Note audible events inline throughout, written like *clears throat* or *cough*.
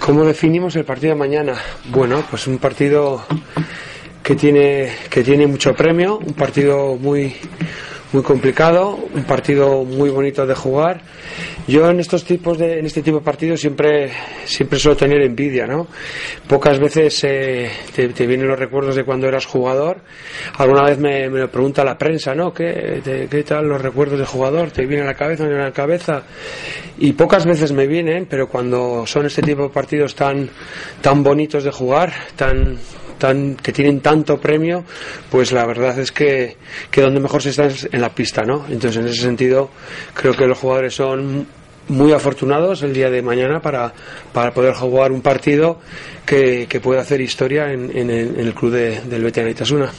¿Cómo definimos el partido de mañana? Bueno, pues un partido que tiene, que tiene mucho premio, un partido muy, muy complicado, un partido muy bonito de jugar. Yo en estos tipos de, en este tipo de partidos siempre, siempre suelo tener envidia, ¿no? Pocas veces eh, te, vienen los recuerdos de cuando eras jugador. Alguna vez me, me pregunta la prensa, ¿no? ¿Qué, ¿Qué, tal los recuerdos de jugador? ¿Te viene a la cabeza? ¿No a la cabeza? Y pocas veces me vienen, pero cuando son este tipo de partidos tan, tan bonitos de jugar, tan, que tienen tanto premio, pues la verdad es que, que donde mejor se está es en la pista, ¿no? Entonces, en ese sentido, creo que los jugadores son muy afortunados el día de mañana para, para poder jugar un partido que, que pueda hacer historia en, en, el, club de, del Betis Anaitasuna.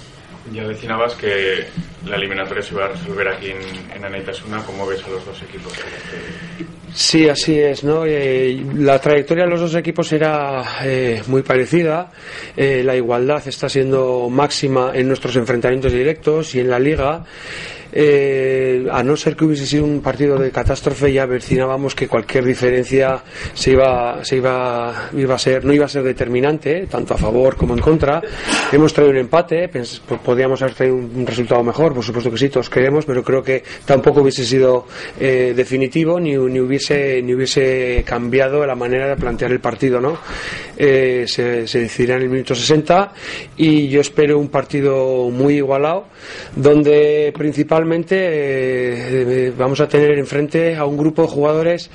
Ya decías que la eliminatoria se va a resolver aquí en, en Anaitasuna. ¿Cómo ves a los dos equipos? Sí, así es, ¿no? Eh, la trayectoria de los dos equipos era eh, muy parecida. Eh, la igualdad está siendo máxima en nuestros enfrentamientos directos y en la liga. Eh, a no ser que hubiese sido un partido de catástrofe, ya vecinábamos que cualquier diferencia se iba, se iba, iba a ser, no iba a ser determinante, tanto a favor como en contra. Hemos traído un empate, podríamos haber traído un resultado mejor, por supuesto que sí, todos queremos, pero creo que tampoco hubiese sido eh, definitivo ni, ni, hubiese, ni hubiese cambiado la manera de plantear el partido, ¿no? Eh, se, se decidirá en el minuto 60 y yo espero un partido muy igualado, donde principalmente eh, vamos a tener enfrente a un grupo de jugadores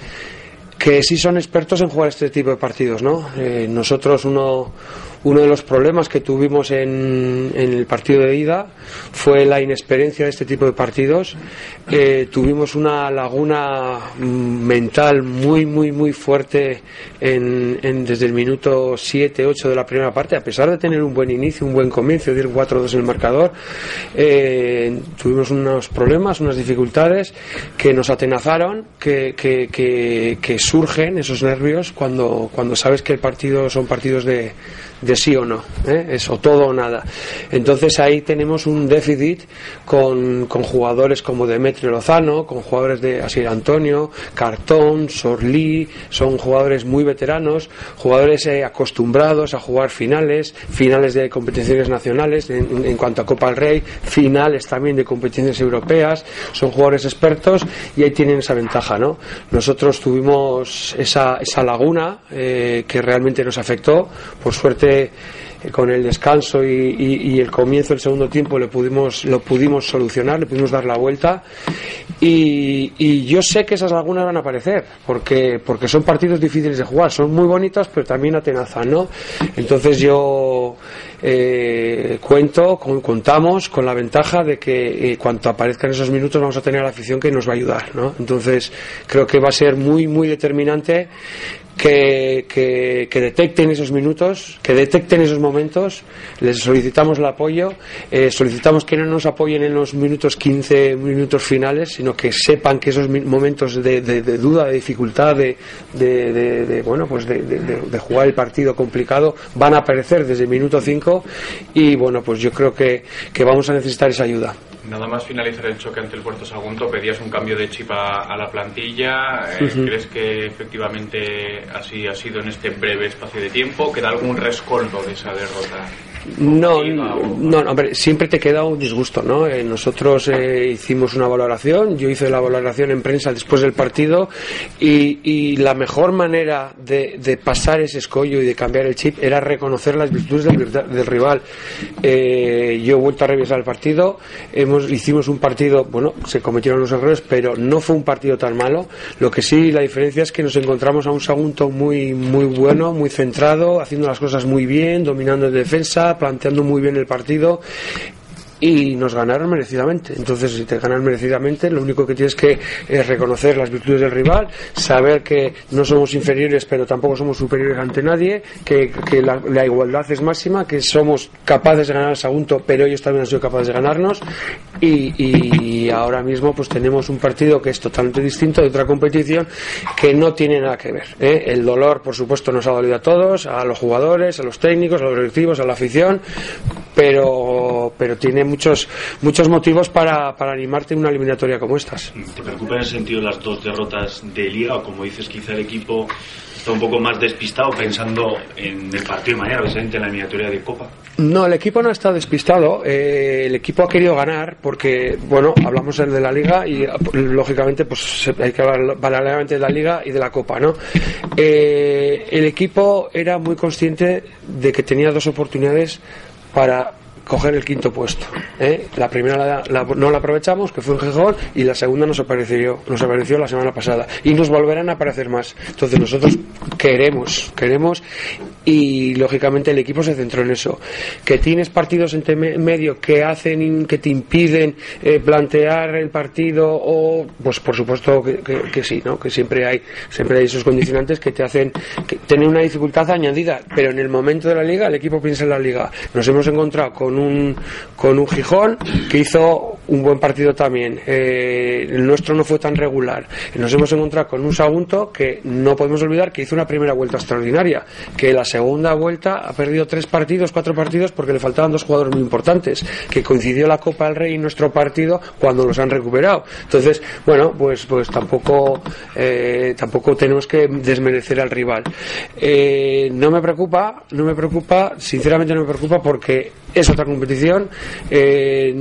que sí son expertos en jugar este tipo de partidos, ¿no? Eh, nosotros uno uno de los problemas que tuvimos en, el partido de ida fue la inexperiencia de este tipo de partidos. Eh, tuvimos una laguna mental muy, muy, muy fuerte desde el minuto 7, 8 de la primera parte, a pesar de tener un buen inicio, un buen comienzo, de ir 4-2 en el marcador. Eh, tuvimos unos problemas, unas dificultades que nos atenazaron, que, que, surgen esos nervios cuando, cuando sabes que el partido son partidos de de sí o no, ¿eh? es o todo o nada. Entonces ahí tenemos un déficit con, con jugadores como Demetrio Lozano, con jugadores de Asir Antonio, Cartón, Sorlí, son jugadores muy veteranos, jugadores eh, acostumbrados a jugar finales, finales de competiciones nacionales en, en, cuanto a Copa del Rey, finales también de competiciones europeas, son jugadores expertos y ahí tienen esa ventaja, ¿no? Nosotros tuvimos esa, esa laguna eh, que realmente nos afectó, por suerte eh, con el descanso y, el comienzo del segundo tiempo le pudimos, lo pudimos solucionar, le pudimos dar la vuelta y, yo sé que esas lagunas van a aparecer porque, porque son partidos difíciles de jugar, son muy bonitos pero también atenazan, ¿no? Entonces yo eh, cuento, contamos con la ventaja de que eh, cuando aparezcan esos minutos vamos a tener la afición que nos va a ayudar, ¿no? Entonces creo que va a ser muy, muy determinante que, que, detecten esos minutos, que detecten esos momentos, les solicitamos el apoyo, eh, solicitamos que no nos apoyen en los minutos 15 minutos finales, sino que sepan que esos momentos de, duda, de dificultad, de, de bueno, pues de, jugar el partido complicado van a aparecer desde el minuto 5 y bueno, pues yo creo que, que vamos a necesitar esa ayuda. Nada más finalizar el choque ante el Puerto Sagunto, pedías un cambio de chip a, la plantilla. Eh, ¿Crees que efectivamente así ha sido en este breve espacio de tiempo? ¿Queda algún rescoldo de esa derrota? No, no, hombre, siempre te queda un disgusto, ¿no? Eh, nosotros eh, hicimos una valoración, yo hice la valoración en prensa después del partido y, la mejor manera de, pasar ese escollo y de cambiar el chip era reconocer las virtudes del, rival. Eh, yo he vuelto a revisar el partido, hemos, hicimos un partido, bueno, se cometieron los errores, pero no fue un partido tan malo. Lo que sí, la diferencia es que nos encontramos a un segundo muy, muy bueno, muy centrado, haciendo las cosas muy bien, dominando en defensa planteando muy bien el partido y nos ganaron merecidamente. Entonces, si te ganan merecidamente, lo único que tienes que es reconocer las virtudes del rival, saber que no somos inferiores, pero tampoco somos superiores ante nadie, que, la, igualdad es máxima, que somos capaces de ganar al Sagunto, pero ellos también han sido capaces de ganarnos. Y, ahora mismo, pues tenemos un partido que es totalmente distinto de otra competición que no tiene nada que ver. ¿eh? El dolor, por supuesto, nos ha dolido a todos, a los jugadores, a los técnicos, a los directivos, a la afición, pero, pero tiene muchos, muchos motivos para, para animarte en una eliminatoria como estas. ¿Te preocupa en el sentido las dos derrotas de Liga o como dices quizá el equipo está un poco más despistado pensando en el partido de mañana, precisamente en la miniatura de Copa. No, el equipo no está despistado. Eh, el equipo ha querido ganar porque, bueno, hablamos de la Liga y lógicamente pues hay que hablar paralelamente de la Liga y de la Copa, ¿no? Eh, el equipo era muy consciente de que tenía dos oportunidades para coger el quinto puesto. ¿eh? La primera no la aprovechamos, que fue en Gijón, y la segunda nos apareció, nos apareció la semana pasada. Y nos volverán a aparecer más. Entonces nosotros queremos, queremos, y lógicamente el equipo se centró en eso. Que tienes partidos entre medio que hacen, que te impiden eh, plantear el partido, o pues por supuesto que, sí, ¿no? Que siempre hay, siempre hay esos condicionantes que te hacen tener una dificultad añadida. Pero en el momento de la liga, el equipo piensa en la liga. Nos hemos encontrado con un, con un Gijón que hizo un buen partido también. Eh, el nuestro no fue tan regular. Nos hemos encontrado con un Sagunto que no podemos olvidar que hizo una primera vuelta extraordinaria, que la segunda vuelta ha perdido tres partidos, cuatro partidos porque le faltaban dos jugadores muy importantes, que coincidió la Copa del Rey y nuestro partido cuando los han recuperado. Entonces, bueno, pues, pues tampoco, eh, tampoco tenemos que desmerecer al rival. Eh, no me preocupa, no me preocupa, sinceramente no me preocupa porque es otra competición. Eh,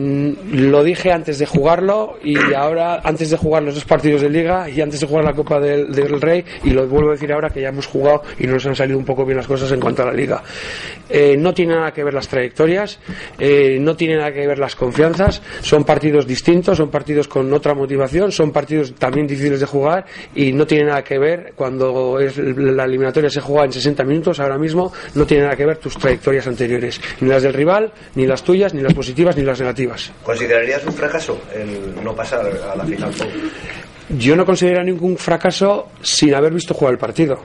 lo dije antes de jugarlo y ahora, antes de jugar los dos partidos de Liga y antes de jugar la Copa del, Rey, y lo vuelvo a decir ahora que ya hemos jugado y nos han salido un poco bien las cosas en cuanto a la Liga. Eh, no tiene nada que ver las trayectorias, eh, no tiene nada que ver las confianzas, son partidos distintos, son partidos con otra motivación, son partidos también difíciles de jugar y no tiene nada que ver cuando es la eliminatoria se juega en 60 minutos, ahora mismo no tiene nada que ver tus trayectorias anteriores, ni las del rival, ni las tuyas, ni las positivas, ni las negativas. ¿Considerarías un fracaso el no pasar a la final? Yo no considero ningún fracaso sin haber visto jugar el partido.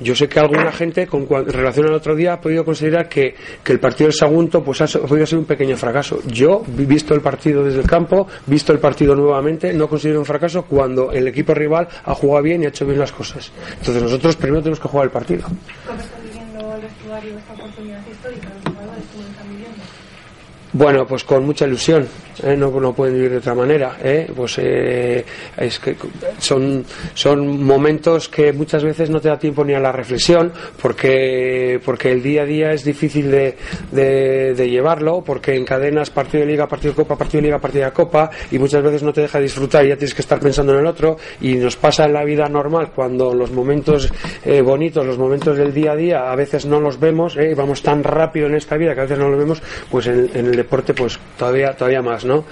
Yo sé que alguna gente, con relación al otro día, ha podido considerar que, el partido del Sagunto pues, ha, podido ser un pequeño fracaso. Yo, visto el partido desde el campo, visto el partido nuevamente, no considero un fracaso cuando el equipo rival ha jugado bien y ha hecho bien las cosas. Entonces nosotros primero tenemos que jugar el partido. ¿Cómo está viviendo el vestuario esta oportunidad histórica? Bueno, pues con mucha ilusión, ¿eh? no, no, pueden vivir de otra manera. ¿eh? Pues eh, es que son, son momentos que muchas veces no te da tiempo ni a la reflexión, porque, porque el día a día es difícil de, de, llevarlo, porque encadenas partido de liga, partido de copa, partido de liga, partido de copa, y muchas veces no te deja disfrutar y ya tienes que estar pensando en el otro, y nos pasa en la vida normal cuando los momentos bonitos, los momentos del día a día, a veces no los vemos, vamos tan rápido en esta vida que a veces no los vemos, pues en, en el deporte pues todavía todavía más no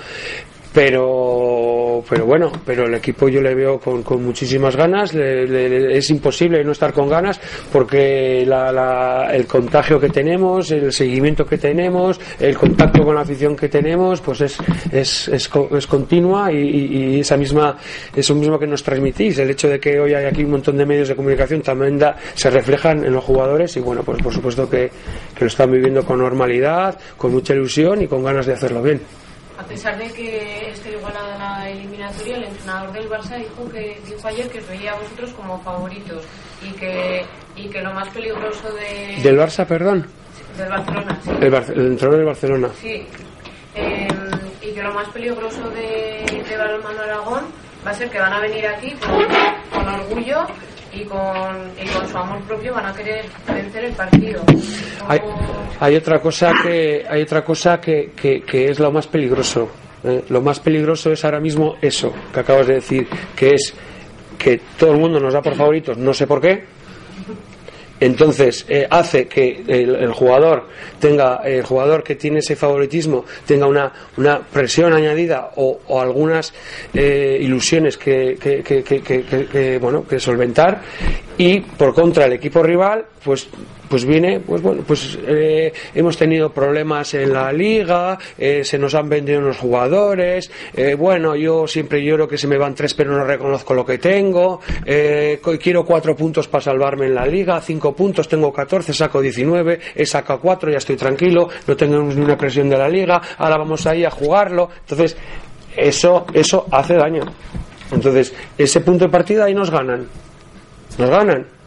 pero pero bueno pero el equipo yo le veo con, con muchísimas ganas es imposible no estar con ganas porque el contagio que tenemos el seguimiento que tenemos el contacto con la afición que tenemos pues es es, es, continua y, esa misma eso mismo que nos transmitís el hecho de que hoy hay aquí un montón de medios de comunicación también se reflejan en los jugadores y bueno pues por supuesto que lo están viviendo con normalidad con mucha ilusión y con ganas de hacerlo bien a pesar de que esté igualada la eliminatoria, el entrenador del Barça dijo que dijo ayer que os veía a vosotros como favoritos y que, y que lo más peligroso de... ¿Del Barça, perdón? Del Barcelona, sí. El, entrenador del Barcelona. Sí. Em, y que lo más peligroso de, de Balonmano Aragón va a ser que van a venir aquí con, con orgullo y con, y con su amor propio van a querer vencer el partido. Hay, hay, otra cosa que hay otra cosa que, que, que es lo más peligroso. ¿eh? Lo más peligroso es ahora mismo eso que acabas de decir, que es que todo el mundo nos da por favoritos, no sé por qué, entonces eh, hace que el, jugador tenga el jugador que tiene ese favoritismo tenga una, una presión añadida o, algunas eh, ilusiones que, que, que, bueno que solventar. Y por contra el equipo rival pues pues viene, pues bueno, pues eh, hemos tenido problemas en la liga, eh, se nos han vendido unos jugadores, eh, bueno, yo siempre lloro que se me van tres pero no reconozco lo que tengo, quiero cuatro puntos para salvarme en la liga, cinco puntos, tengo catorce, saco diecinueve, he sacado cuatro, ya estoy tranquilo, no tenemos ni una presión de la liga, ahora vamos ahí a jugarlo, entonces eso, eso hace daño. Entonces, ese punto de partida ahí nos ganan. Nos ganan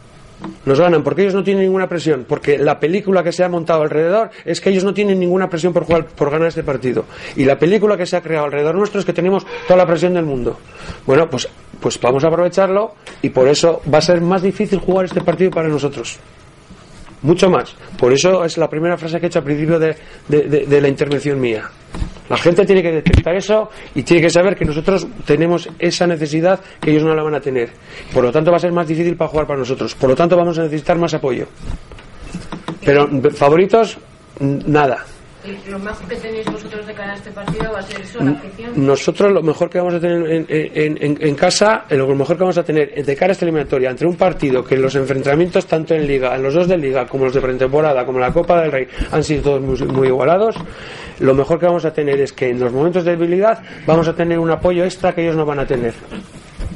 nos ganan porque ellos no tienen ninguna presión, porque la película que se ha montado alrededor es que ellos no tienen ninguna presión por jugar, por ganar este partido. Y la película que se ha creado alrededor nuestro es que tenemos toda la presión del mundo. Bueno, pues pues vamos a aprovecharlo y por eso va a ser más difícil jugar este partido para nosotros. Mucho más. Por eso es la primera frase que he hecho al principio de, de la intervención mía. La gente tiene que detectar eso y tiene que saber que nosotros tenemos esa necesidad que ellos no la van a tener. Por lo tanto, va a ser más difícil para jugar para nosotros. Por lo tanto, vamos a necesitar más apoyo. Pero favoritos, nada. ¿Y lo mejor que tenéis vosotros de cara a este partido va a ser eso, la afición? Nosotros lo mejor que vamos a tener en, en, en, casa, lo mejor que vamos a tener de cara a esta eliminatoria, entre un partido que los enfrentamientos tanto en Liga, en los dos de Liga, como los de pretemporada, como la Copa del Rey, han sido todos muy, muy igualados, lo mejor que vamos a tener es que en los momentos de debilidad vamos a tener un apoyo extra que ellos no van a tener.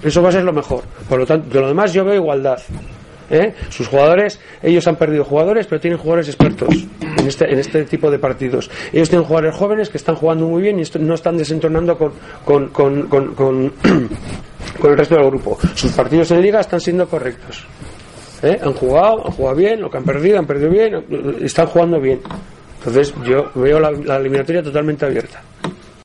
Eso va a ser lo mejor. Por lo tanto, de lo demás yo veo igualdad. ¿Eh? Sus jugadores, ellos han perdido jugadores, pero tienen jugadores expertos en este, en este tipo de partidos. Ellos tienen jugadores jóvenes que están jugando muy bien y no están desentonando con, con, con, *clears throat* con, el resto del grupo. Sus partidos en liga están siendo correctos. ¿eh? Han jugado, han jugado bien, lo que han perdido, han perdido bien, están jugando bien. Entonces yo veo la eliminatoria totalmente abierta.